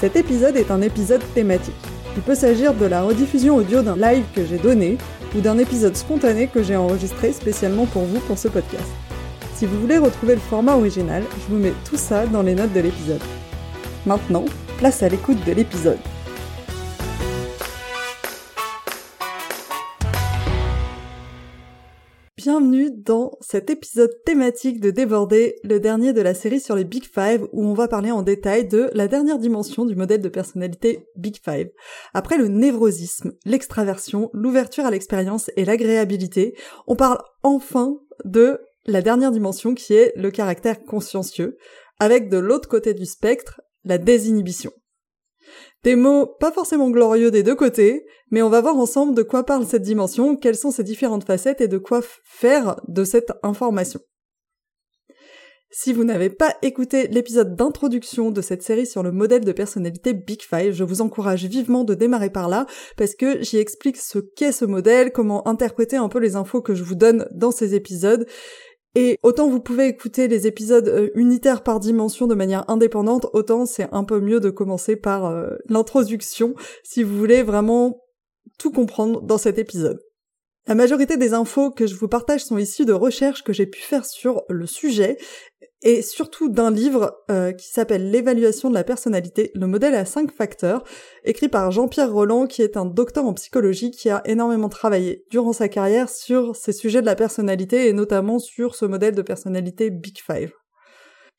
Cet épisode est un épisode thématique. Il peut s'agir de la rediffusion audio d'un live que j'ai donné ou d'un épisode spontané que j'ai enregistré spécialement pour vous pour ce podcast. Si vous voulez retrouver le format original, je vous mets tout ça dans les notes de l'épisode. Maintenant, place à l'écoute de l'épisode. Dans cet épisode thématique de Déborder, le dernier de la série sur les Big Five où on va parler en détail de la dernière dimension du modèle de personnalité Big Five. Après le névrosisme, l'extraversion, l'ouverture à l'expérience et l'agréabilité, on parle enfin de la dernière dimension qui est le caractère consciencieux, avec de l'autre côté du spectre, la désinhibition. Des mots pas forcément glorieux des deux côtés, mais on va voir ensemble de quoi parle cette dimension, quelles sont ses différentes facettes et de quoi faire de cette information. Si vous n'avez pas écouté l'épisode d'introduction de cette série sur le modèle de personnalité Big Five, je vous encourage vivement de démarrer par là, parce que j'y explique ce qu'est ce modèle, comment interpréter un peu les infos que je vous donne dans ces épisodes, et autant vous pouvez écouter les épisodes euh, unitaires par dimension de manière indépendante, autant c'est un peu mieux de commencer par euh, l'introduction si vous voulez vraiment tout comprendre dans cet épisode. La majorité des infos que je vous partage sont issues de recherches que j'ai pu faire sur le sujet et surtout d'un livre euh, qui s'appelle L'évaluation de la personnalité, le modèle à cinq facteurs, écrit par Jean-Pierre Roland qui est un docteur en psychologie qui a énormément travaillé durant sa carrière sur ces sujets de la personnalité et notamment sur ce modèle de personnalité Big Five.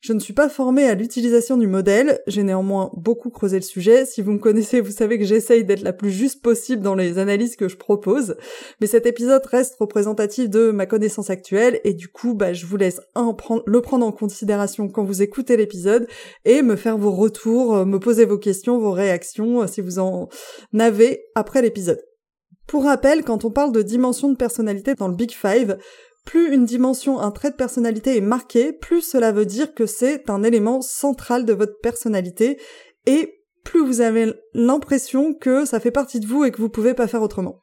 Je ne suis pas formée à l'utilisation du modèle, j'ai néanmoins beaucoup creusé le sujet. Si vous me connaissez, vous savez que j'essaye d'être la plus juste possible dans les analyses que je propose. Mais cet épisode reste représentatif de ma connaissance actuelle et du coup, bah, je vous laisse le prendre en considération quand vous écoutez l'épisode et me faire vos retours, euh, me poser vos questions, vos réactions, euh, si vous en avez après l'épisode. Pour rappel, quand on parle de dimension de personnalité dans le Big Five, plus une dimension, un trait de personnalité est marqué, plus cela veut dire que c'est un élément central de votre personnalité et plus vous avez l'impression que ça fait partie de vous et que vous pouvez pas faire autrement.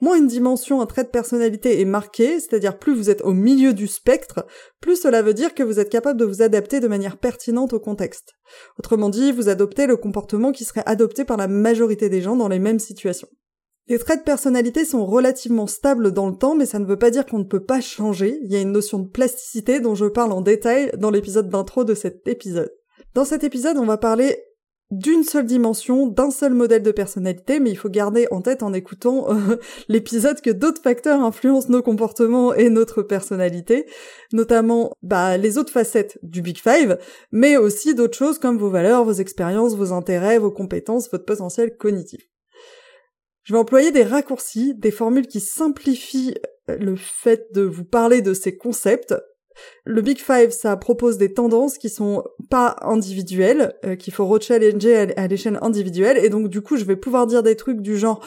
Moins une dimension, un trait de personnalité est marqué, c'est-à-dire plus vous êtes au milieu du spectre, plus cela veut dire que vous êtes capable de vous adapter de manière pertinente au contexte. Autrement dit, vous adoptez le comportement qui serait adopté par la majorité des gens dans les mêmes situations. Les traits de personnalité sont relativement stables dans le temps, mais ça ne veut pas dire qu'on ne peut pas changer. Il y a une notion de plasticité dont je parle en détail dans l'épisode d'intro de cet épisode. Dans cet épisode, on va parler d'une seule dimension, d'un seul modèle de personnalité, mais il faut garder en tête en écoutant euh, l'épisode que d'autres facteurs influencent nos comportements et notre personnalité, notamment bah, les autres facettes du Big Five, mais aussi d'autres choses comme vos valeurs, vos expériences, vos intérêts, vos compétences, votre potentiel cognitif. Je vais employer des raccourcis, des formules qui simplifient euh, le fait de vous parler de ces concepts. Le Big Five, ça propose des tendances qui sont pas individuelles, euh, qu'il faut rechallenger à l'échelle individuelle, et donc du coup, je vais pouvoir dire des trucs du genre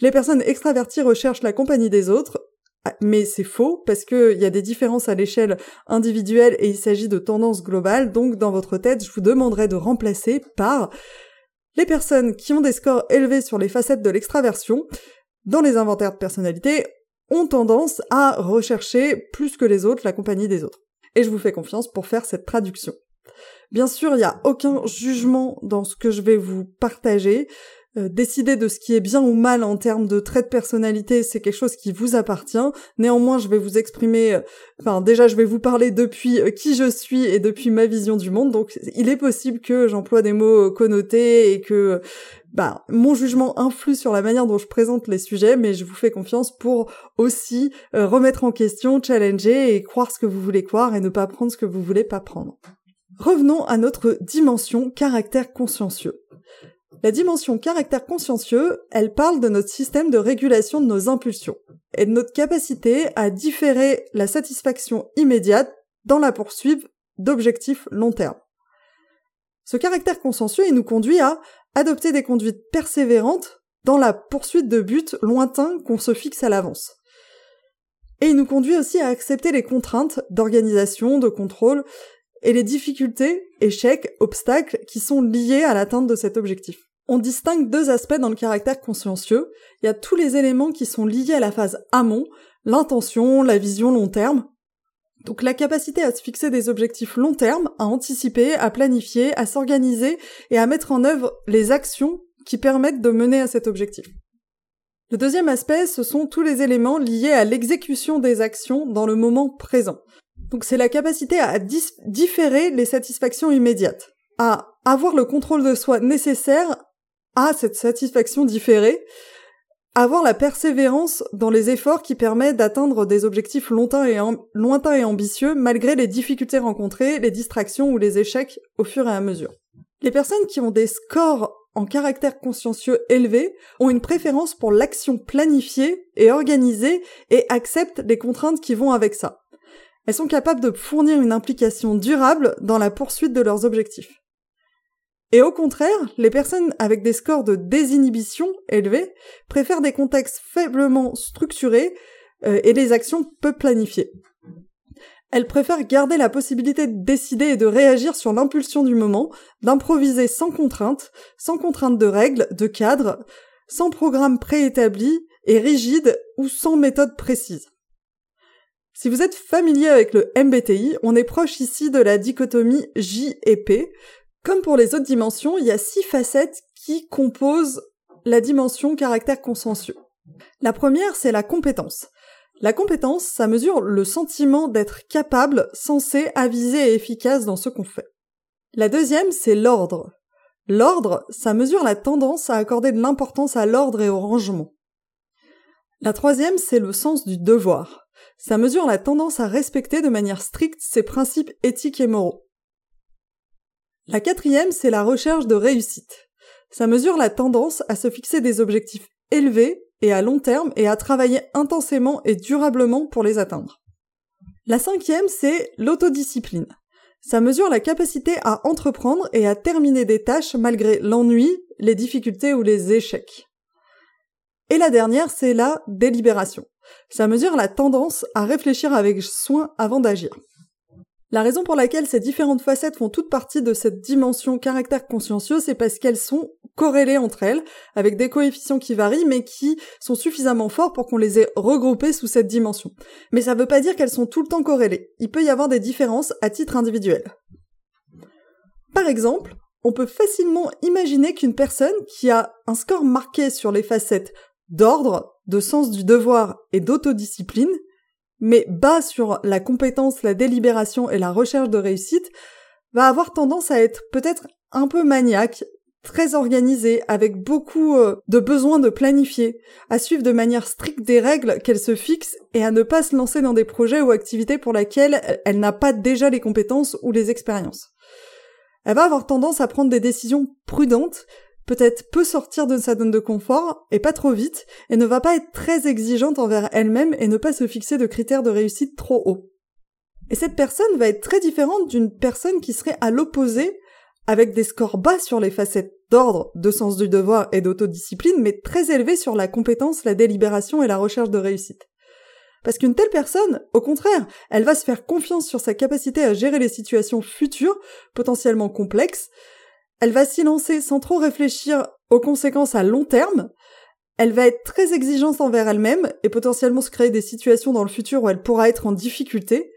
les personnes extraverties recherchent la compagnie des autres, ah, mais c'est faux parce qu'il y a des différences à l'échelle individuelle et il s'agit de tendances globales. Donc dans votre tête, je vous demanderai de remplacer par les personnes qui ont des scores élevés sur les facettes de l'extraversion, dans les inventaires de personnalité, ont tendance à rechercher plus que les autres la compagnie des autres. Et je vous fais confiance pour faire cette traduction. Bien sûr, il n'y a aucun jugement dans ce que je vais vous partager. Euh, décider de ce qui est bien ou mal en termes de traits de personnalité, c'est quelque chose qui vous appartient. Néanmoins, je vais vous exprimer, euh, enfin déjà, je vais vous parler depuis euh, qui je suis et depuis ma vision du monde. Donc, il est possible que j'emploie des mots connotés et que bah, mon jugement influe sur la manière dont je présente les sujets, mais je vous fais confiance pour aussi remettre en question, challenger et croire ce que vous voulez croire et ne pas prendre ce que vous voulez pas prendre. Revenons à notre dimension caractère consciencieux. La dimension caractère consciencieux, elle parle de notre système de régulation de nos impulsions et de notre capacité à différer la satisfaction immédiate dans la poursuite d'objectifs long terme. Ce caractère consciencieux, il nous conduit à adopter des conduites persévérantes dans la poursuite de buts lointains qu'on se fixe à l'avance. Et il nous conduit aussi à accepter les contraintes d'organisation, de contrôle et les difficultés, échecs, obstacles qui sont liés à l'atteinte de cet objectif. On distingue deux aspects dans le caractère consciencieux. Il y a tous les éléments qui sont liés à la phase amont, l'intention, la vision long terme. Donc la capacité à se fixer des objectifs long terme, à anticiper, à planifier, à s'organiser et à mettre en œuvre les actions qui permettent de mener à cet objectif. Le deuxième aspect, ce sont tous les éléments liés à l'exécution des actions dans le moment présent. Donc c'est la capacité à différer les satisfactions immédiates, à avoir le contrôle de soi nécessaire à cette satisfaction différée, avoir la persévérance dans les efforts qui permettent d'atteindre des objectifs lointains et, lointains et ambitieux malgré les difficultés rencontrées, les distractions ou les échecs au fur et à mesure. Les personnes qui ont des scores en caractère consciencieux élevé ont une préférence pour l'action planifiée et organisée et acceptent les contraintes qui vont avec ça. Elles sont capables de fournir une implication durable dans la poursuite de leurs objectifs. Et au contraire, les personnes avec des scores de désinhibition élevés préfèrent des contextes faiblement structurés euh, et des actions peu planifiées. Elles préfèrent garder la possibilité de décider et de réagir sur l'impulsion du moment, d'improviser sans contrainte, sans contrainte de règles, de cadres, sans programme préétabli et rigide ou sans méthode précise. Si vous êtes familier avec le MBTI, on est proche ici de la dichotomie J et P. Comme pour les autres dimensions, il y a six facettes qui composent la dimension caractère consensueux. La première, c'est la compétence. La compétence, ça mesure le sentiment d'être capable, censé, avisé et efficace dans ce qu'on fait. La deuxième, c'est l'ordre. L'ordre, ça mesure la tendance à accorder de l'importance à l'ordre et au rangement. La troisième, c'est le sens du devoir. Ça mesure la tendance à respecter de manière stricte ses principes éthiques et moraux. La quatrième, c'est la recherche de réussite. Ça mesure la tendance à se fixer des objectifs élevés et à long terme et à travailler intensément et durablement pour les atteindre. La cinquième, c'est l'autodiscipline. Ça mesure la capacité à entreprendre et à terminer des tâches malgré l'ennui, les difficultés ou les échecs. Et la dernière, c'est la délibération. Ça mesure la tendance à réfléchir avec soin avant d'agir. La raison pour laquelle ces différentes facettes font toute partie de cette dimension caractère consciencieux, c'est parce qu'elles sont corrélées entre elles, avec des coefficients qui varient, mais qui sont suffisamment forts pour qu'on les ait regroupées sous cette dimension. Mais ça ne veut pas dire qu'elles sont tout le temps corrélées. Il peut y avoir des différences à titre individuel. Par exemple, on peut facilement imaginer qu'une personne qui a un score marqué sur les facettes d'ordre, de sens du devoir et d'autodiscipline mais bas sur la compétence, la délibération et la recherche de réussite, va avoir tendance à être peut-être un peu maniaque, très organisé, avec beaucoup euh, de besoin de planifier, à suivre de manière stricte des règles qu'elle se fixe et à ne pas se lancer dans des projets ou activités pour lesquels elle n'a pas déjà les compétences ou les expériences. Elle va avoir tendance à prendre des décisions prudentes peut-être peut sortir de sa zone de confort, et pas trop vite, et ne va pas être très exigeante envers elle-même et ne pas se fixer de critères de réussite trop hauts. Et cette personne va être très différente d'une personne qui serait à l'opposé, avec des scores bas sur les facettes d'ordre, de sens du devoir et d'autodiscipline, mais très élevés sur la compétence, la délibération et la recherche de réussite. Parce qu'une telle personne, au contraire, elle va se faire confiance sur sa capacité à gérer les situations futures, potentiellement complexes, elle va s'y lancer sans trop réfléchir aux conséquences à long terme. Elle va être très exigeante envers elle-même et potentiellement se créer des situations dans le futur où elle pourra être en difficulté.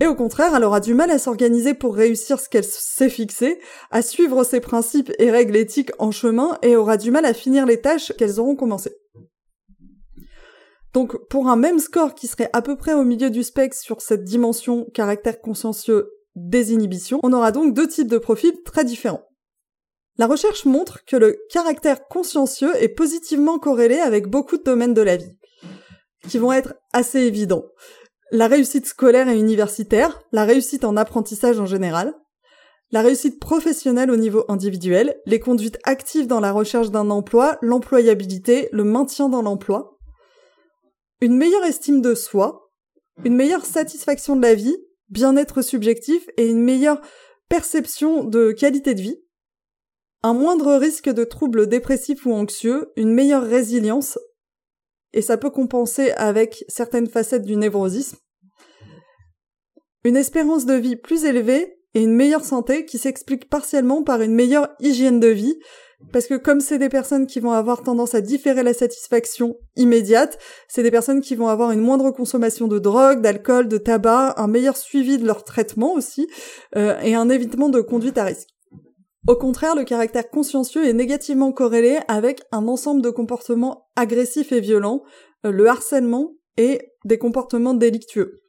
Et au contraire, elle aura du mal à s'organiser pour réussir ce qu'elle s'est fixé, à suivre ses principes et règles éthiques en chemin et aura du mal à finir les tâches qu'elles auront commencées. Donc, pour un même score qui serait à peu près au milieu du spectre sur cette dimension caractère consciencieux désinhibition, on aura donc deux types de profils très différents. La recherche montre que le caractère consciencieux est positivement corrélé avec beaucoup de domaines de la vie, qui vont être assez évidents. La réussite scolaire et universitaire, la réussite en apprentissage en général, la réussite professionnelle au niveau individuel, les conduites actives dans la recherche d'un emploi, l'employabilité, le maintien dans l'emploi, une meilleure estime de soi, une meilleure satisfaction de la vie, bien-être subjectif et une meilleure perception de qualité de vie, un moindre risque de troubles dépressifs ou anxieux, une meilleure résilience, et ça peut compenser avec certaines facettes du névrosisme, une espérance de vie plus élevée et une meilleure santé qui s'explique partiellement par une meilleure hygiène de vie, parce que comme c'est des personnes qui vont avoir tendance à différer la satisfaction immédiate, c'est des personnes qui vont avoir une moindre consommation de drogue, d'alcool, de tabac, un meilleur suivi de leur traitement aussi, euh, et un évitement de conduite à risque. Au contraire, le caractère consciencieux est négativement corrélé avec un ensemble de comportements agressifs et violents, euh, le harcèlement et des comportements délictueux.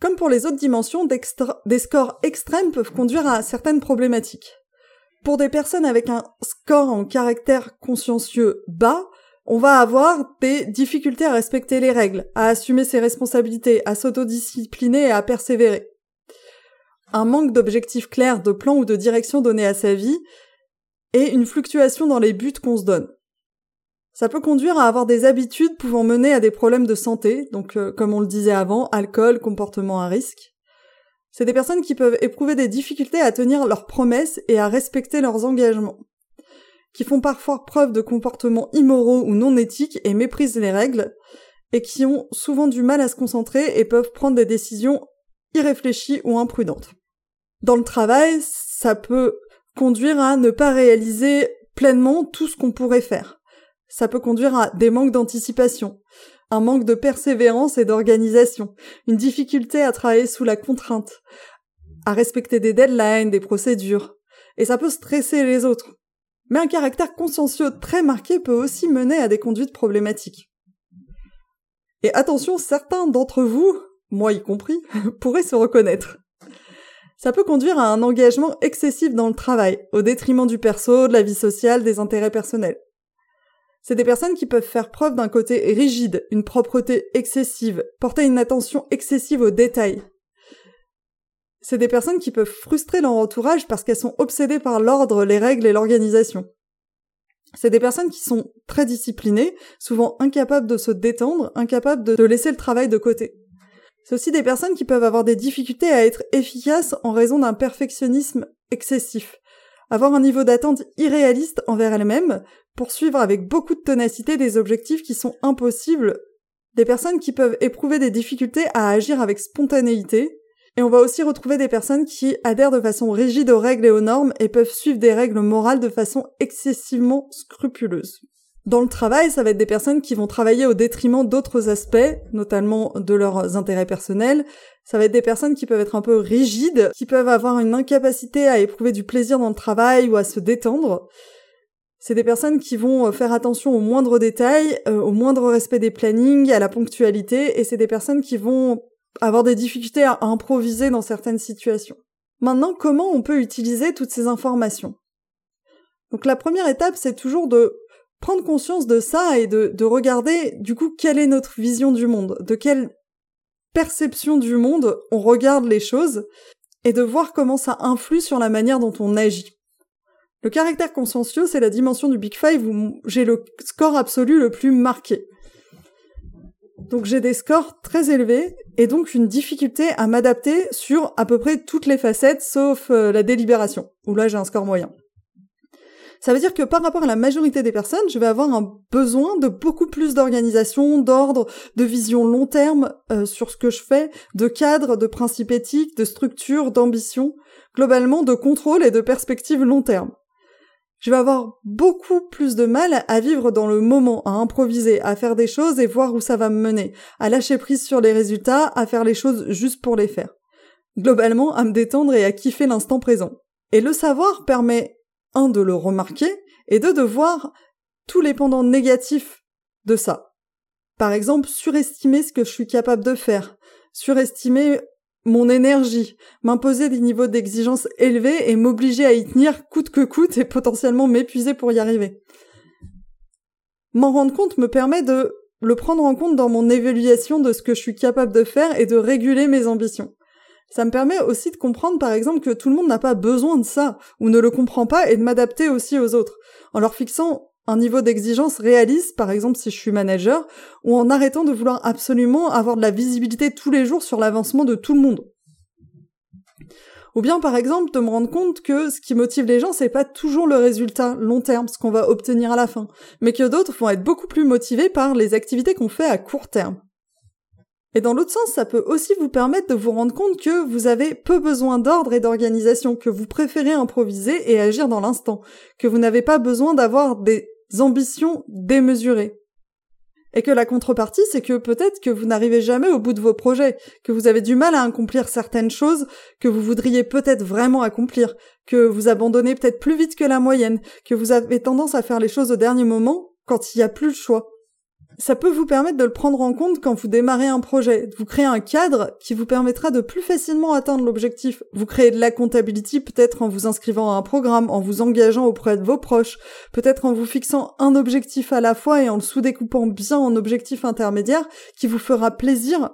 Comme pour les autres dimensions, des scores extrêmes peuvent conduire à certaines problématiques. Pour des personnes avec un score en caractère consciencieux bas, on va avoir des difficultés à respecter les règles, à assumer ses responsabilités, à s'autodiscipliner et à persévérer un manque d'objectifs clairs, de plan ou de direction donnée à sa vie, et une fluctuation dans les buts qu'on se donne. Ça peut conduire à avoir des habitudes pouvant mener à des problèmes de santé, donc euh, comme on le disait avant, alcool, comportement à risque. C'est des personnes qui peuvent éprouver des difficultés à tenir leurs promesses et à respecter leurs engagements, qui font parfois preuve de comportements immoraux ou non éthiques et méprisent les règles, et qui ont souvent du mal à se concentrer et peuvent prendre des décisions irréfléchies ou imprudentes. Dans le travail, ça peut conduire à ne pas réaliser pleinement tout ce qu'on pourrait faire. Ça peut conduire à des manques d'anticipation, un manque de persévérance et d'organisation, une difficulté à travailler sous la contrainte, à respecter des deadlines, des procédures, et ça peut stresser les autres. Mais un caractère consciencieux très marqué peut aussi mener à des conduites problématiques. Et attention, certains d'entre vous, moi y compris, pourraient se reconnaître. Ça peut conduire à un engagement excessif dans le travail, au détriment du perso, de la vie sociale, des intérêts personnels. C'est des personnes qui peuvent faire preuve d'un côté rigide, une propreté excessive, porter une attention excessive aux détails. C'est des personnes qui peuvent frustrer leur entourage parce qu'elles sont obsédées par l'ordre, les règles et l'organisation. C'est des personnes qui sont très disciplinées, souvent incapables de se détendre, incapables de laisser le travail de côté. C'est aussi des personnes qui peuvent avoir des difficultés à être efficaces en raison d'un perfectionnisme excessif, avoir un niveau d'attente irréaliste envers elles-mêmes, poursuivre avec beaucoup de ténacité des objectifs qui sont impossibles, des personnes qui peuvent éprouver des difficultés à agir avec spontanéité, et on va aussi retrouver des personnes qui adhèrent de façon rigide aux règles et aux normes et peuvent suivre des règles morales de façon excessivement scrupuleuse. Dans le travail, ça va être des personnes qui vont travailler au détriment d'autres aspects, notamment de leurs intérêts personnels. Ça va être des personnes qui peuvent être un peu rigides, qui peuvent avoir une incapacité à éprouver du plaisir dans le travail ou à se détendre. C'est des personnes qui vont euh, faire attention aux moindres détails, euh, au moindre respect des plannings, à la ponctualité, et c'est des personnes qui vont avoir des difficultés à improviser dans certaines situations. Maintenant, comment on peut utiliser toutes ces informations? Donc la première étape, c'est toujours de prendre conscience de ça et de, de regarder du coup quelle est notre vision du monde, de quelle perception du monde on regarde les choses et de voir comment ça influe sur la manière dont on agit. Le caractère consciencieux, c'est la dimension du Big Five où j'ai le score absolu le plus marqué. Donc j'ai des scores très élevés et donc une difficulté à m'adapter sur à peu près toutes les facettes sauf euh, la délibération, où là j'ai un score moyen. Ça veut dire que par rapport à la majorité des personnes, je vais avoir un besoin de beaucoup plus d'organisation, d'ordre, de vision long terme euh, sur ce que je fais, de cadre, de principes éthiques, de structure, d'ambition, globalement de contrôle et de perspective long terme. Je vais avoir beaucoup plus de mal à vivre dans le moment, à improviser, à faire des choses et voir où ça va me mener, à lâcher prise sur les résultats, à faire les choses juste pour les faire. Globalement, à me détendre et à kiffer l'instant présent. Et le savoir permet un, de le remarquer, et deux, de voir tous les pendants négatifs de ça. Par exemple, surestimer ce que je suis capable de faire, surestimer mon énergie, m'imposer des niveaux d'exigence élevés et m'obliger à y tenir coûte que coûte et potentiellement m'épuiser pour y arriver. M'en rendre compte me permet de le prendre en compte dans mon évaluation de ce que je suis capable de faire et de réguler mes ambitions. Ça me permet aussi de comprendre par exemple que tout le monde n'a pas besoin de ça, ou ne le comprend pas, et de m'adapter aussi aux autres, en leur fixant un niveau d'exigence réaliste, par exemple si je suis manager, ou en arrêtant de vouloir absolument avoir de la visibilité tous les jours sur l'avancement de tout le monde. Ou bien par exemple de me rendre compte que ce qui motive les gens, c'est pas toujours le résultat long terme, ce qu'on va obtenir à la fin, mais que d'autres vont être beaucoup plus motivés par les activités qu'on fait à court terme. Et dans l'autre sens, ça peut aussi vous permettre de vous rendre compte que vous avez peu besoin d'ordre et d'organisation, que vous préférez improviser et agir dans l'instant, que vous n'avez pas besoin d'avoir des ambitions démesurées. Et que la contrepartie, c'est que peut-être que vous n'arrivez jamais au bout de vos projets, que vous avez du mal à accomplir certaines choses que vous voudriez peut-être vraiment accomplir, que vous abandonnez peut-être plus vite que la moyenne, que vous avez tendance à faire les choses au dernier moment quand il n'y a plus le choix. Ça peut vous permettre de le prendre en compte quand vous démarrez un projet, vous créer un cadre qui vous permettra de plus facilement atteindre l'objectif. Vous créez de la comptabilité peut-être en vous inscrivant à un programme, en vous engageant auprès de vos proches, peut-être en vous fixant un objectif à la fois et en le sous-découpant bien en objectifs intermédiaires qui vous fera plaisir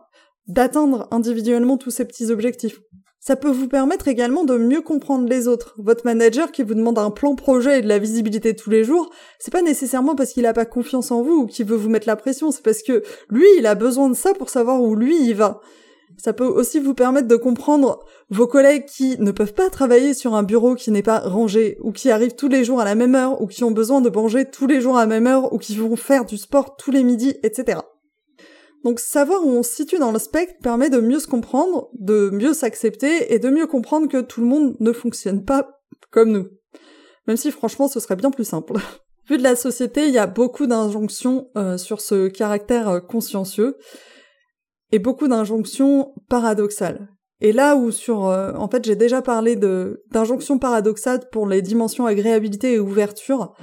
d'atteindre individuellement tous ces petits objectifs. Ça peut vous permettre également de mieux comprendre les autres. Votre manager qui vous demande un plan projet et de la visibilité tous les jours, c'est pas nécessairement parce qu'il a pas confiance en vous ou qu'il veut vous mettre la pression, c'est parce que lui, il a besoin de ça pour savoir où lui il va. Ça peut aussi vous permettre de comprendre vos collègues qui ne peuvent pas travailler sur un bureau qui n'est pas rangé, ou qui arrivent tous les jours à la même heure, ou qui ont besoin de manger tous les jours à la même heure, ou qui vont faire du sport tous les midis, etc. Donc savoir où on se situe dans le spectre permet de mieux se comprendre, de mieux s'accepter et de mieux comprendre que tout le monde ne fonctionne pas comme nous. Même si franchement ce serait bien plus simple. Vu de la société, il y a beaucoup d'injonctions euh, sur ce caractère euh, consciencieux et beaucoup d'injonctions paradoxales. Et là où sur, euh, en fait, j'ai déjà parlé d'injonctions paradoxales pour les dimensions agréabilité et ouverture,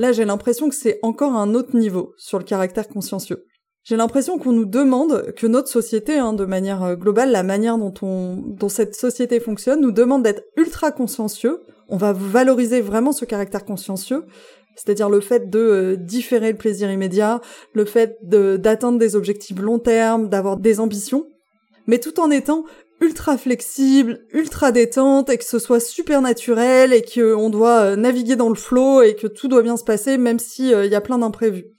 là j'ai l'impression que c'est encore un autre niveau sur le caractère consciencieux. J'ai l'impression qu'on nous demande que notre société, hein, de manière euh, globale, la manière dont on, dont cette société fonctionne, nous demande d'être ultra consciencieux. On va valoriser vraiment ce caractère consciencieux, c'est-à-dire le fait de euh, différer le plaisir immédiat, le fait d'atteindre des objectifs long terme, d'avoir des ambitions, mais tout en étant ultra flexible, ultra détente, et que ce soit super naturel, et qu'on doit euh, naviguer dans le flot, et que tout doit bien se passer, même s'il y a plein d'imprévus.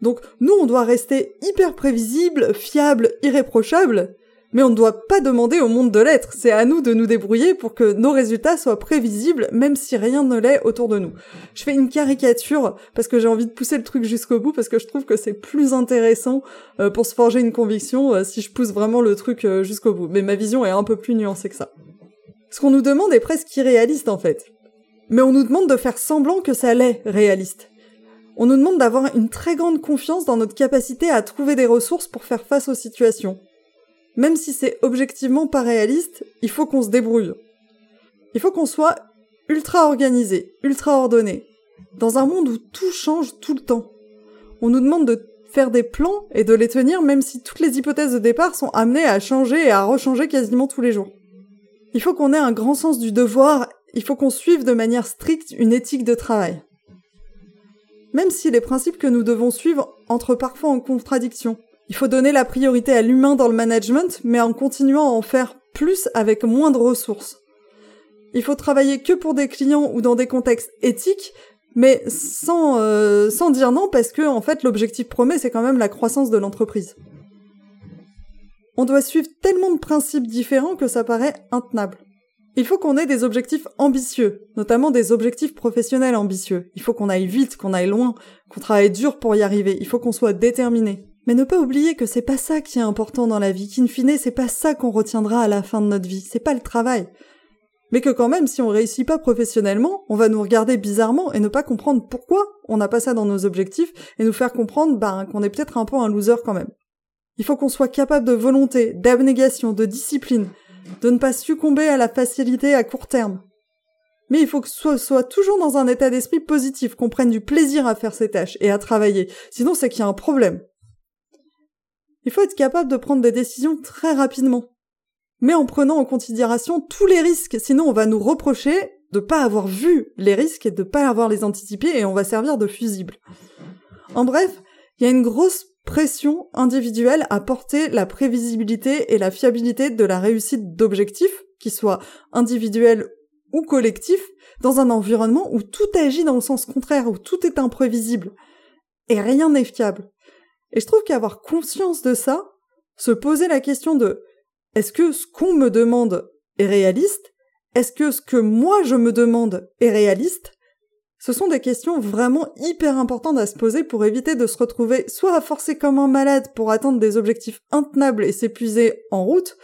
Donc nous, on doit rester hyper prévisible, fiable, irréprochable, mais on ne doit pas demander au monde de l'être. C'est à nous de nous débrouiller pour que nos résultats soient prévisibles, même si rien ne l'est autour de nous. Je fais une caricature parce que j'ai envie de pousser le truc jusqu'au bout, parce que je trouve que c'est plus intéressant euh, pour se forger une conviction euh, si je pousse vraiment le truc euh, jusqu'au bout. Mais ma vision est un peu plus nuancée que ça. Ce qu'on nous demande est presque irréaliste en fait. Mais on nous demande de faire semblant que ça l'est réaliste. On nous demande d'avoir une très grande confiance dans notre capacité à trouver des ressources pour faire face aux situations. Même si c'est objectivement pas réaliste, il faut qu'on se débrouille. Il faut qu'on soit ultra organisé, ultra ordonné, dans un monde où tout change tout le temps. On nous demande de faire des plans et de les tenir même si toutes les hypothèses de départ sont amenées à changer et à rechanger quasiment tous les jours. Il faut qu'on ait un grand sens du devoir, il faut qu'on suive de manière stricte une éthique de travail même si les principes que nous devons suivre entrent parfois en contradiction. Il faut donner la priorité à l'humain dans le management, mais en continuant à en faire plus avec moins de ressources. Il faut travailler que pour des clients ou dans des contextes éthiques, mais sans, euh, sans dire non parce que en fait l'objectif promet c'est quand même la croissance de l'entreprise. On doit suivre tellement de principes différents que ça paraît intenable. Il faut qu'on ait des objectifs ambitieux, notamment des objectifs professionnels ambitieux. Il faut qu'on aille vite, qu'on aille loin, qu'on travaille dur pour y arriver. Il faut qu'on soit déterminé. Mais ne pas oublier que c'est pas ça qui est important dans la vie, qu'in fine c'est pas ça qu'on retiendra à la fin de notre vie, c'est pas le travail. Mais que quand même, si on réussit pas professionnellement, on va nous regarder bizarrement et ne pas comprendre pourquoi on n'a pas ça dans nos objectifs et nous faire comprendre ben, qu'on est peut-être un peu un loser quand même. Il faut qu'on soit capable de volonté, d'abnégation, de discipline, de ne pas succomber à la facilité à court terme. Mais il faut que ce soit toujours dans un état d'esprit positif, qu'on prenne du plaisir à faire ses tâches et à travailler, sinon c'est qu'il y a un problème. Il faut être capable de prendre des décisions très rapidement, mais en prenant en considération tous les risques, sinon on va nous reprocher de pas avoir vu les risques et de pas avoir les anticipés et on va servir de fusible. En bref, il y a une grosse pression individuelle à porter la prévisibilité et la fiabilité de la réussite d'objectifs, qu'ils soient individuels ou collectifs, dans un environnement où tout agit dans le sens contraire, où tout est imprévisible. Et rien n'est fiable. Et je trouve qu'avoir conscience de ça, se poser la question de est-ce que ce qu'on me demande est réaliste? Est-ce que ce que moi je me demande est réaliste? Ce sont des questions vraiment hyper importantes à se poser pour éviter de se retrouver soit à forcer comme un malade pour atteindre des objectifs intenables et s'épuiser en route,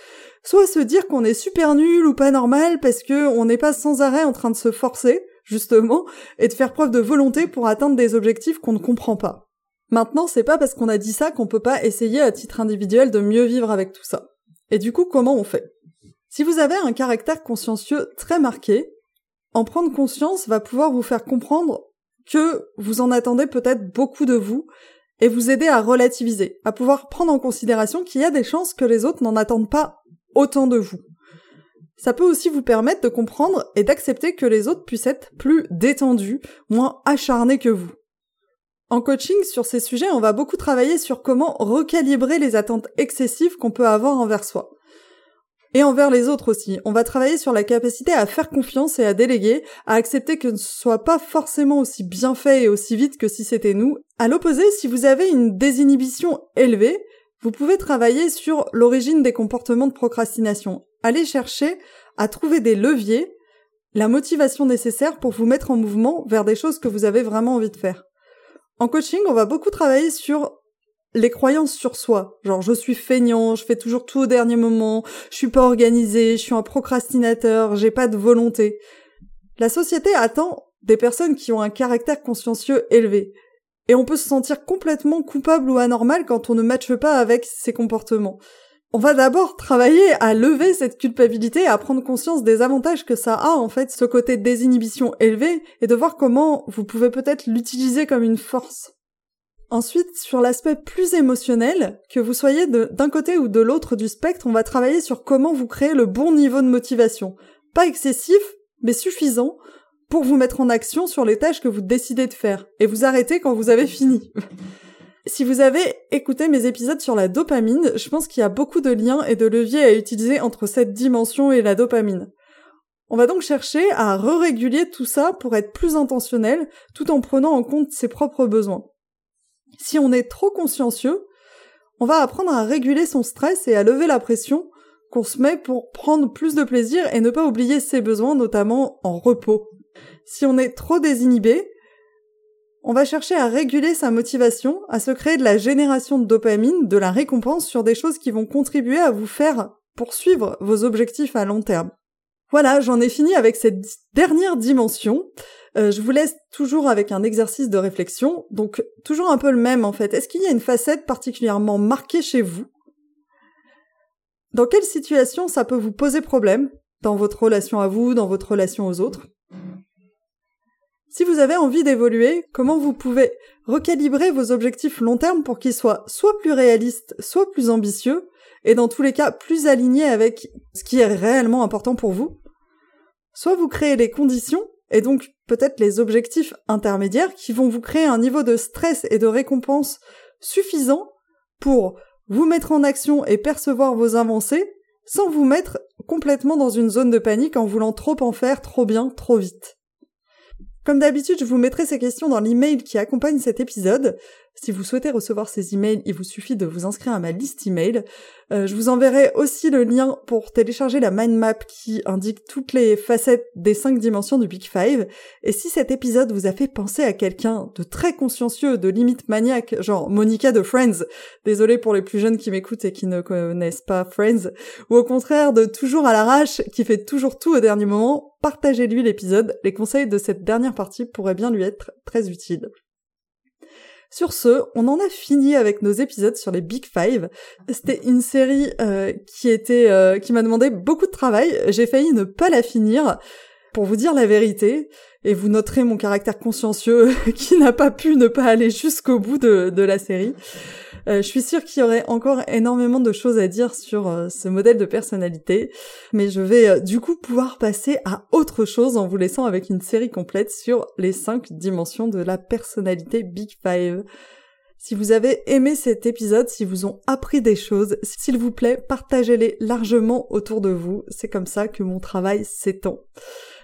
soit se dire qu'on est super nul ou pas normal parce que on n'est pas sans arrêt en train de se forcer, justement, et de faire preuve de volonté pour atteindre des objectifs qu'on ne comprend pas. Maintenant, c'est pas parce qu'on a dit ça qu'on peut pas essayer à titre individuel de mieux vivre avec tout ça. Et du coup, comment on fait? Si vous avez un caractère consciencieux très marqué, en prendre conscience va pouvoir vous faire comprendre que vous en attendez peut-être beaucoup de vous et vous aider à relativiser, à pouvoir prendre en considération qu'il y a des chances que les autres n'en attendent pas autant de vous. Ça peut aussi vous permettre de comprendre et d'accepter que les autres puissent être plus détendus, moins acharnés que vous. En coaching, sur ces sujets, on va beaucoup travailler sur comment recalibrer les attentes excessives qu'on peut avoir envers soi. Et envers les autres aussi. On va travailler sur la capacité à faire confiance et à déléguer, à accepter que ce soit pas forcément aussi bien fait et aussi vite que si c'était nous. À l'opposé, si vous avez une désinhibition élevée, vous pouvez travailler sur l'origine des comportements de procrastination. Allez chercher à trouver des leviers, la motivation nécessaire pour vous mettre en mouvement vers des choses que vous avez vraiment envie de faire. En coaching, on va beaucoup travailler sur les croyances sur soi. Genre, je suis feignant, je fais toujours tout au dernier moment, je suis pas organisé, je suis un procrastinateur, j'ai pas de volonté. La société attend des personnes qui ont un caractère consciencieux élevé. Et on peut se sentir complètement coupable ou anormal quand on ne matche pas avec ces comportements. On va d'abord travailler à lever cette culpabilité, à prendre conscience des avantages que ça a en fait, ce côté désinhibition élevé, et de voir comment vous pouvez peut-être l'utiliser comme une force. Ensuite, sur l'aspect plus émotionnel, que vous soyez d'un côté ou de l'autre du spectre, on va travailler sur comment vous créez le bon niveau de motivation. Pas excessif, mais suffisant pour vous mettre en action sur les tâches que vous décidez de faire, et vous arrêter quand vous avez fini. Si vous avez écouté mes épisodes sur la dopamine, je pense qu'il y a beaucoup de liens et de leviers à utiliser entre cette dimension et la dopamine. On va donc chercher à re-réguler tout ça pour être plus intentionnel, tout en prenant en compte ses propres besoins. Si on est trop consciencieux, on va apprendre à réguler son stress et à lever la pression qu'on se met pour prendre plus de plaisir et ne pas oublier ses besoins, notamment en repos. Si on est trop désinhibé, on va chercher à réguler sa motivation, à se créer de la génération de dopamine, de la récompense sur des choses qui vont contribuer à vous faire poursuivre vos objectifs à long terme. Voilà, j'en ai fini avec cette dernière dimension. Euh, je vous laisse toujours avec un exercice de réflexion, donc toujours un peu le même en fait. Est-ce qu'il y a une facette particulièrement marquée chez vous? Dans quelle situation ça peut vous poser problème? Dans votre relation à vous, dans votre relation aux autres? Si vous avez envie d'évoluer, comment vous pouvez recalibrer vos objectifs long terme pour qu'ils soient soit plus réalistes, soit plus ambitieux, et dans tous les cas plus alignés avec ce qui est réellement important pour vous Soit vous créez les conditions, et donc peut-être les objectifs intermédiaires qui vont vous créer un niveau de stress et de récompense suffisant pour vous mettre en action et percevoir vos avancées sans vous mettre complètement dans une zone de panique en voulant trop en faire trop bien, trop vite. Comme d'habitude, je vous mettrai ces questions dans l'email qui accompagne cet épisode. Si vous souhaitez recevoir ces emails, il vous suffit de vous inscrire à ma liste email. Euh, je vous enverrai aussi le lien pour télécharger la mind map qui indique toutes les facettes des cinq dimensions du Big Five. Et si cet épisode vous a fait penser à quelqu'un de très consciencieux, de limite maniaque, genre Monica de Friends, désolé pour les plus jeunes qui m'écoutent et qui ne connaissent pas Friends, ou au contraire de toujours à l'arrache, qui fait toujours tout au dernier moment, partagez-lui l'épisode. Les conseils de cette dernière partie pourraient bien lui être très utiles. Sur ce, on en a fini avec nos épisodes sur les Big Five. C'était une série euh, qui était euh, qui m'a demandé beaucoup de travail. J'ai failli ne pas la finir. Pour vous dire la vérité, et vous noterez mon caractère consciencieux qui n'a pas pu ne pas aller jusqu'au bout de, la série. Euh, je suis sûre qu'il y aurait encore énormément de choses à dire sur euh, ce modèle de personnalité, mais je vais euh, du coup pouvoir passer à autre chose en vous laissant avec une série complète sur les cinq dimensions de la personnalité Big Five. Si vous avez aimé cet épisode, si vous ont appris des choses, s'il vous plaît, partagez-les largement autour de vous. C'est comme ça que mon travail s'étend.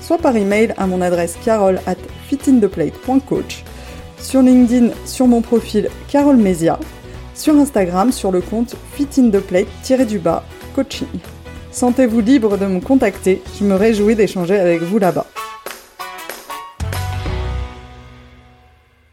soit par email à mon adresse carole at fitintheplate.coach, sur LinkedIn sur mon profil Carole Mesia, sur Instagram sur le compte fitintheplate-du-bas coaching. Sentez-vous libre de me contacter, je me réjouis d'échanger avec vous là-bas.